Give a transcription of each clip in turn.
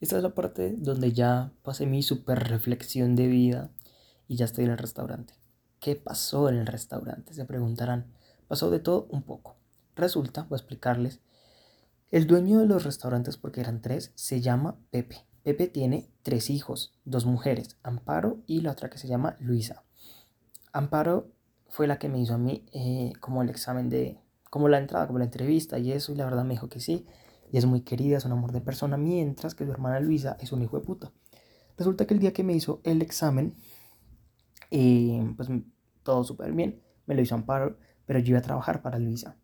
Esta es la parte donde ya pasé mi super reflexión de vida y ya estoy en el restaurante. ¿Qué pasó en el restaurante? Se preguntarán. Pasó de todo un poco. Resulta, voy a explicarles, el dueño de los restaurantes, porque eran tres, se llama Pepe. Pepe tiene tres hijos, dos mujeres, Amparo y la otra que se llama Luisa. Amparo fue la que me hizo a mí eh, como el examen de, como la entrada, como la entrevista y eso, y la verdad me dijo que sí, y es muy querida, es un amor de persona, mientras que su hermana Luisa es un hijo de puta. Resulta que el día que me hizo el examen, eh, pues todo súper bien, me lo hizo Amparo, pero yo iba a trabajar para Luisa.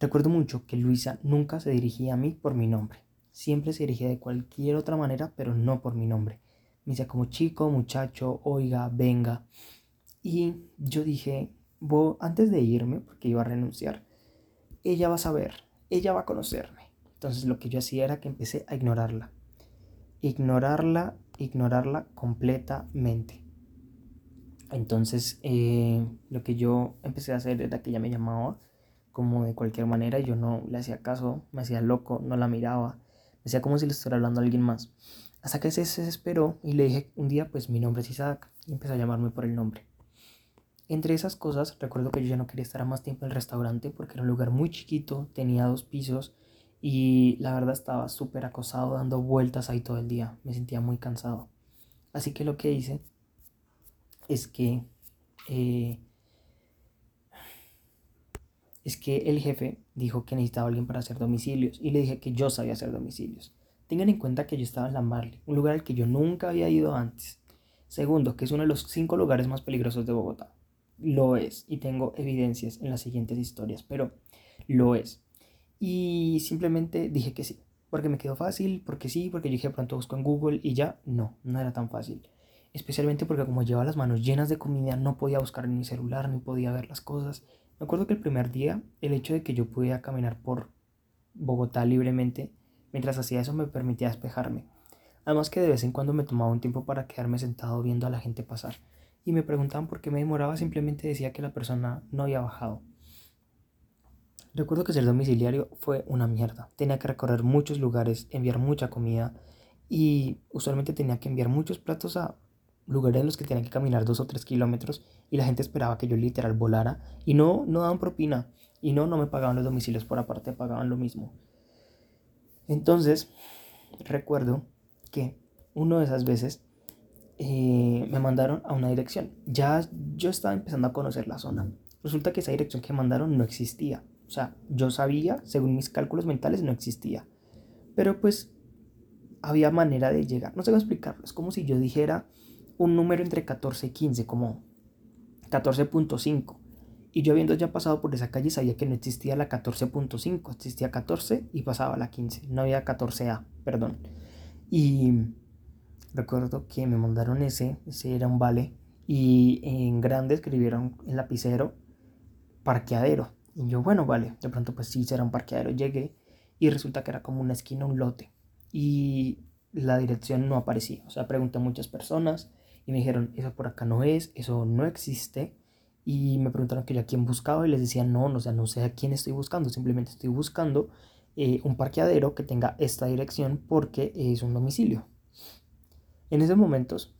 Recuerdo mucho que Luisa nunca se dirigía a mí por mi nombre, siempre se dirigía de cualquier otra manera, pero no por mi nombre. Me decía como chico, muchacho, oiga, venga. Y yo dije, antes de irme, porque iba a renunciar, ella va a saber, ella va a conocerme. Entonces lo que yo hacía era que empecé a ignorarla. Ignorarla, ignorarla completamente. Entonces eh, lo que yo empecé a hacer era que ella me llamaba como de cualquier manera, yo no le hacía caso, me hacía loco, no la miraba, me hacía como si le estuviera hablando a alguien más. Hasta que se desesperó y le dije un día, pues mi nombre es Isaac, y empezó a llamarme por el nombre. Entre esas cosas, recuerdo que yo ya no quería estar más tiempo en el restaurante porque era un lugar muy chiquito, tenía dos pisos y la verdad estaba súper acosado dando vueltas ahí todo el día. Me sentía muy cansado. Así que lo que hice es que eh, es que el jefe dijo que necesitaba alguien para hacer domicilios y le dije que yo sabía hacer domicilios. Tengan en cuenta que yo estaba en la Marley, un lugar al que yo nunca había ido antes. Segundo, que es uno de los cinco lugares más peligrosos de Bogotá lo es y tengo evidencias en las siguientes historias, pero lo es. Y simplemente dije que sí, porque me quedó fácil, porque sí, porque yo dije pronto busco en Google y ya, no, no era tan fácil. Especialmente porque como llevaba las manos llenas de comida, no podía buscar en mi celular, ni podía ver las cosas. Me acuerdo que el primer día, el hecho de que yo pudiera caminar por Bogotá libremente, mientras hacía eso me permitía despejarme. Además que de vez en cuando me tomaba un tiempo para quedarme sentado viendo a la gente pasar y me preguntaban por qué me demoraba, simplemente decía que la persona no había bajado. Recuerdo que ser domiciliario fue una mierda. Tenía que recorrer muchos lugares, enviar mucha comida y usualmente tenía que enviar muchos platos a lugares en los que tenía que caminar dos o tres kilómetros y la gente esperaba que yo literal volara y no, no daban propina y no, no me pagaban los domicilios por aparte, pagaban lo mismo. Entonces, recuerdo que una de esas veces eh, me mandaron a una dirección. Ya yo estaba empezando a conocer la zona. Resulta que esa dirección que mandaron no existía. O sea, yo sabía, según mis cálculos mentales, no existía. Pero pues había manera de llegar. No sé cómo explicarlo. Es como si yo dijera un número entre 14 y 15, como 14.5. Y yo habiendo ya pasado por esa calle sabía que no existía la 14.5, existía 14 y pasaba la 15. No había 14A, perdón. Y Recuerdo que me mandaron ese, ese era un vale, y en grande escribieron en lapicero parqueadero. Y yo, bueno, vale, de pronto pues sí, será un parqueadero. Llegué y resulta que era como una esquina, un lote. Y la dirección no aparecía. O sea, pregunté a muchas personas y me dijeron, eso por acá no es, eso no existe. Y me preguntaron que yo a quién buscaba y les decía, no, no, o sea, no sé a quién estoy buscando, simplemente estoy buscando eh, un parqueadero que tenga esta dirección porque es un domicilio. En esos momentos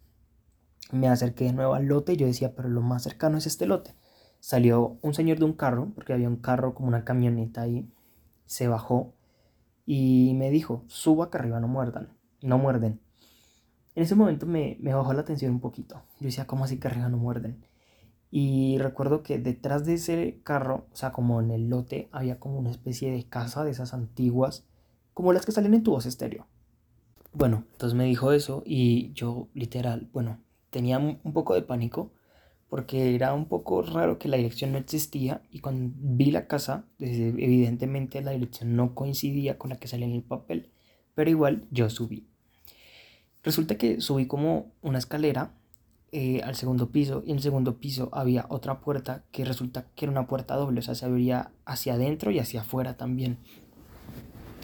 me acerqué de nuevo al lote y yo decía, pero lo más cercano es este lote. Salió un señor de un carro, porque había un carro como una camioneta ahí, se bajó y me dijo, suba que arriba no muerdan, no muerden. En ese momento me, me bajó la atención un poquito. Yo decía, ¿cómo así que arriba no muerden? Y recuerdo que detrás de ese carro, o sea, como en el lote, había como una especie de casa de esas antiguas, como las que salen en tu voz estéreo. Bueno, entonces me dijo eso y yo literal, bueno, tenía un poco de pánico porque era un poco raro que la dirección no existía y cuando vi la casa, evidentemente la dirección no coincidía con la que salía en el papel, pero igual yo subí. Resulta que subí como una escalera eh, al segundo piso y en el segundo piso había otra puerta que resulta que era una puerta doble, o sea, se abría hacia adentro y hacia afuera también.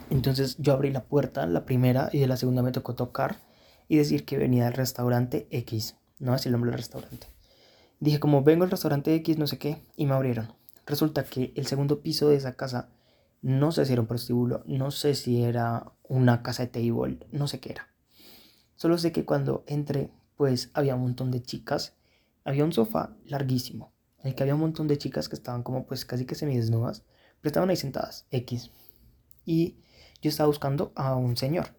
Entonces yo abrí la puerta, la primera, y de la segunda me tocó tocar y decir que venía del restaurante X, no así el nombre del restaurante. Dije como vengo al restaurante X, no sé qué, y me abrieron. Resulta que el segundo piso de esa casa No sé si era un prostíbulo, no sé si era una casa de table, no sé qué era. Solo sé que cuando entré, pues había un montón de chicas, había un sofá larguísimo, en el que había un montón de chicas que estaban como pues casi que semidesnudas, pero estaban ahí sentadas, X. Y yo estaba buscando a un señor.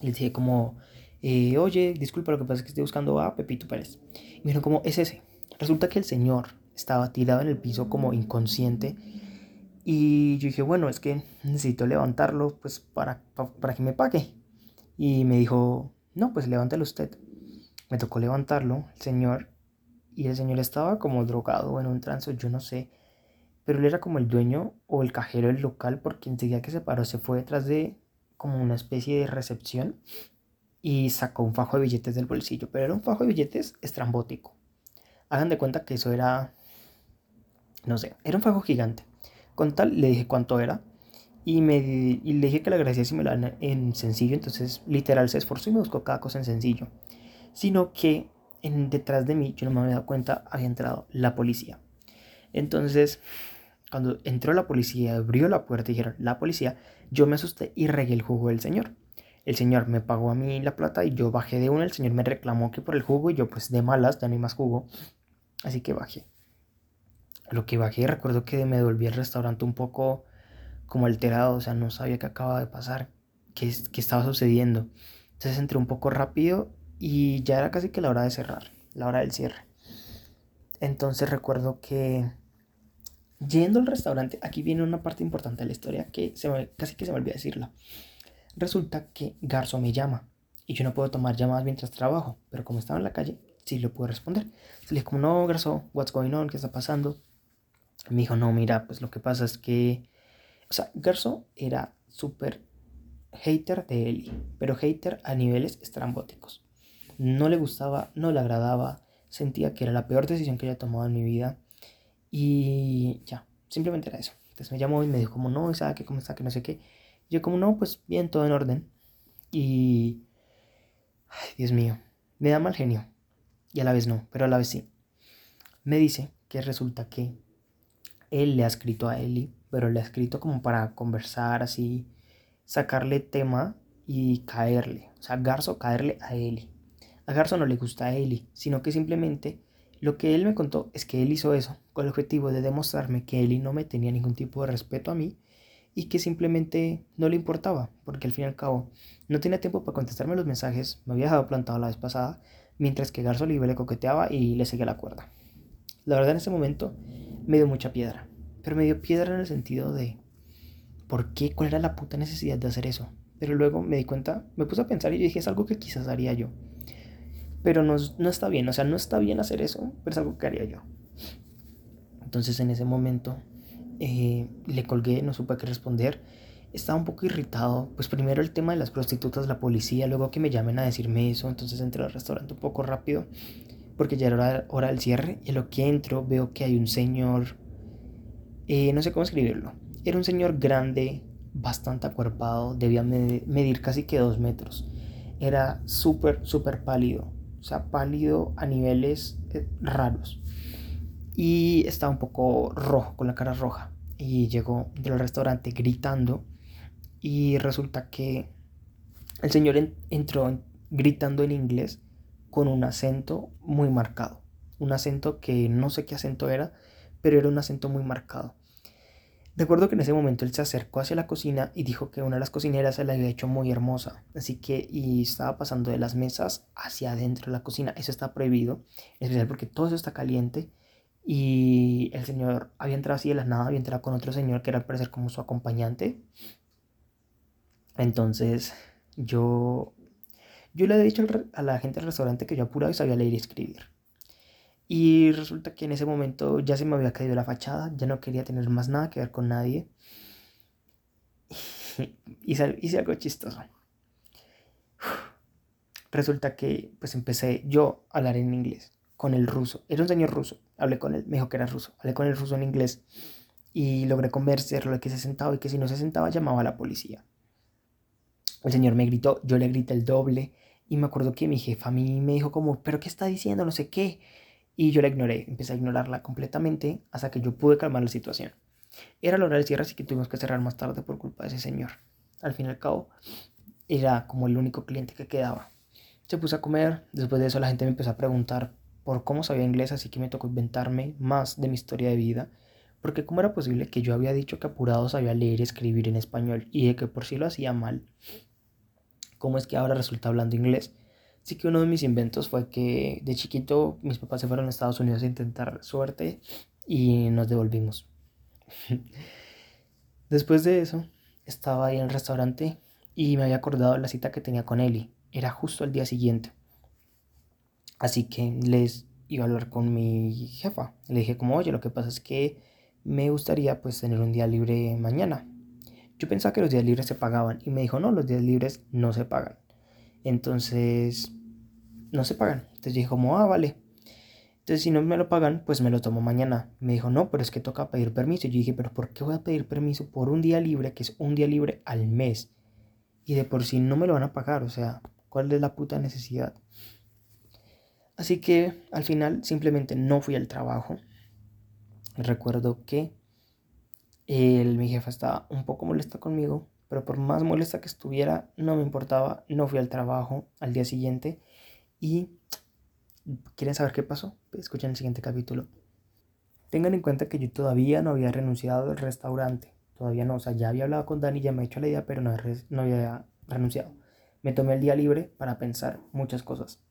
Le dije como, eh, oye, disculpa, lo que pasa es que estoy buscando a Pepito Pérez. Y me como, es ese. Resulta que el señor estaba tirado en el piso como inconsciente. Y yo dije, bueno, es que necesito levantarlo pues para, para, que me pague. Y me dijo, no, pues levántelo usted. Me tocó levantarlo, el señor. Y el señor estaba como drogado en un trance, yo no sé. Pero él era como el dueño o el cajero del local porque enseguida que se paró se fue detrás de como una especie de recepción y sacó un fajo de billetes del bolsillo. Pero era un fajo de billetes estrambótico. Hagan de cuenta que eso era no sé, era un fajo gigante. Con tal, le dije cuánto era. Y, me, y le dije que le agradecía si me lo dan en sencillo. Entonces, literal, se esforzó y me buscó cada cosa en sencillo. Sino que en, detrás de mí, yo no me había dado cuenta, había entrado la policía. Entonces, cuando entró la policía, abrió la puerta y dijeron, la policía, yo me asusté y regué el jugo del señor. El señor me pagó a mí la plata y yo bajé de una. El señor me reclamó que por el jugo y yo pues de malas, ya no hay más jugo. Así que bajé lo que bajé, recuerdo que me devolví al restaurante un poco como alterado, o sea, no sabía qué acababa de pasar, qué, qué estaba sucediendo. Entonces entré un poco rápido y ya era casi que la hora de cerrar, la hora del cierre. Entonces recuerdo que yendo al restaurante, aquí viene una parte importante de la historia que casi que se me olvidó decirlo. Resulta que Garzo me llama y yo no puedo tomar llamadas mientras trabajo, pero como estaba en la calle, sí lo puedo responder. Le dije como, no, Garzo, what's going on, ¿qué está pasando? Me dijo, no, mira, pues lo que pasa es que, o sea, Gerso era súper hater de Eli, pero hater a niveles estrambóticos. No le gustaba, no le agradaba, sentía que era la peor decisión que había tomado en mi vida y ya, simplemente era eso. Entonces me llamó y me dijo como, no, ¿sabe qué? ¿Cómo está? Que no sé qué. Yo como, no, pues bien, todo en orden. Y, ay, Dios mío, me da mal genio. Y a la vez no, pero a la vez sí. Me dice que resulta que él le ha escrito a Eli, pero le ha escrito como para conversar así, sacarle tema y caerle. O sea, Garzo caerle a Eli. A Garzo no le gusta a Eli, sino que simplemente lo que él me contó es que él hizo eso con el objetivo de demostrarme que Eli no me tenía ningún tipo de respeto a mí y que simplemente no le importaba, porque al fin y al cabo no tenía tiempo para contestarme los mensajes, me había dejado plantado la vez pasada, mientras que Garzo le coqueteaba y le seguía la cuerda. La verdad en ese momento me dio mucha piedra. Pero me dio piedra en el sentido de, ¿por qué? ¿Cuál era la puta necesidad de hacer eso? Pero luego me di cuenta, me puse a pensar y dije, es algo que quizás haría yo. Pero no, no está bien, o sea, no está bien hacer eso, pero es algo que haría yo. Entonces en ese momento eh, le colgué, no supe qué responder. Estaba un poco irritado, pues primero el tema de las prostitutas, la policía, luego que me llamen a decirme eso, entonces entré al restaurante un poco rápido porque ya era hora, del cierre y lo que entro veo que hay un señor, eh, no sé cómo escribirlo, era un señor grande, bastante acuerpado, debía medir casi que dos metros, era súper, súper pálido, o sea, pálido a niveles eh, raros y estaba un poco rojo, con la cara roja y llegó del restaurante gritando y resulta que el señor entró gritando en inglés con un acento muy marcado. Un acento que no sé qué acento era, pero era un acento muy marcado. Recuerdo que en ese momento él se acercó hacia la cocina y dijo que una de las cocineras se la había hecho muy hermosa. Así que, y estaba pasando de las mesas hacia adentro de la cocina. Eso está prohibido, en especial porque todo eso está caliente. Y el señor había entrado así de la nada, había entrado con otro señor que era al parecer como su acompañante. Entonces, yo yo le había dicho a la gente del restaurante que yo apuraba y sabía leer y escribir. Y resulta que en ese momento ya se me había caído la fachada, ya no quería tener más nada que ver con nadie. Y hice algo chistoso. Resulta que pues empecé yo a hablar en inglés con el ruso. Era un señor ruso. Hablé con él, me dijo que era ruso. Hablé con el ruso en inglés y logré convencerlo que se sentaba y que si no se sentaba llamaba a la policía. El señor me gritó, yo le grité el doble y me acuerdo que mi jefa a mí me dijo como, pero ¿qué está diciendo? No sé qué. Y yo la ignoré, empecé a ignorarla completamente hasta que yo pude calmar la situación. Era la hora del cierre, así que tuvimos que cerrar más tarde por culpa de ese señor. Al fin y al cabo, era como el único cliente que quedaba. Se puso a comer, después de eso la gente me empezó a preguntar por cómo sabía inglés, así que me tocó inventarme más de mi historia de vida, porque cómo era posible que yo había dicho que apurado sabía leer y escribir en español y de que por sí lo hacía mal, cómo es que ahora resulta hablando inglés. Así que uno de mis inventos fue que de chiquito mis papás se fueron a Estados Unidos a intentar suerte y nos devolvimos. Después de eso, estaba ahí en el restaurante y me había acordado la cita que tenía con Eli. Era justo el día siguiente. Así que les iba a hablar con mi jefa. Le dije como, oye, lo que pasa es que me gustaría pues tener un día libre mañana. Yo pensaba que los días libres se pagaban y me dijo, no, los días libres no se pagan. Entonces, no se pagan. Entonces dije como, ah, vale. Entonces, si no me lo pagan, pues me lo tomo mañana. Me dijo, no, pero es que toca pedir permiso. Yo dije, pero ¿por qué voy a pedir permiso por un día libre, que es un día libre al mes? Y de por sí no me lo van a pagar. O sea, ¿cuál es la puta necesidad? Así que al final simplemente no fui al trabajo. Recuerdo que el, mi jefa estaba un poco molesta conmigo, pero por más molesta que estuviera, no me importaba. No fui al trabajo al día siguiente y ¿quieren saber qué pasó? Escuchen el siguiente capítulo. Tengan en cuenta que yo todavía no había renunciado al restaurante. Todavía no, o sea, ya había hablado con Dani, ya me he hecho la idea, pero no había renunciado. Me tomé el día libre para pensar muchas cosas.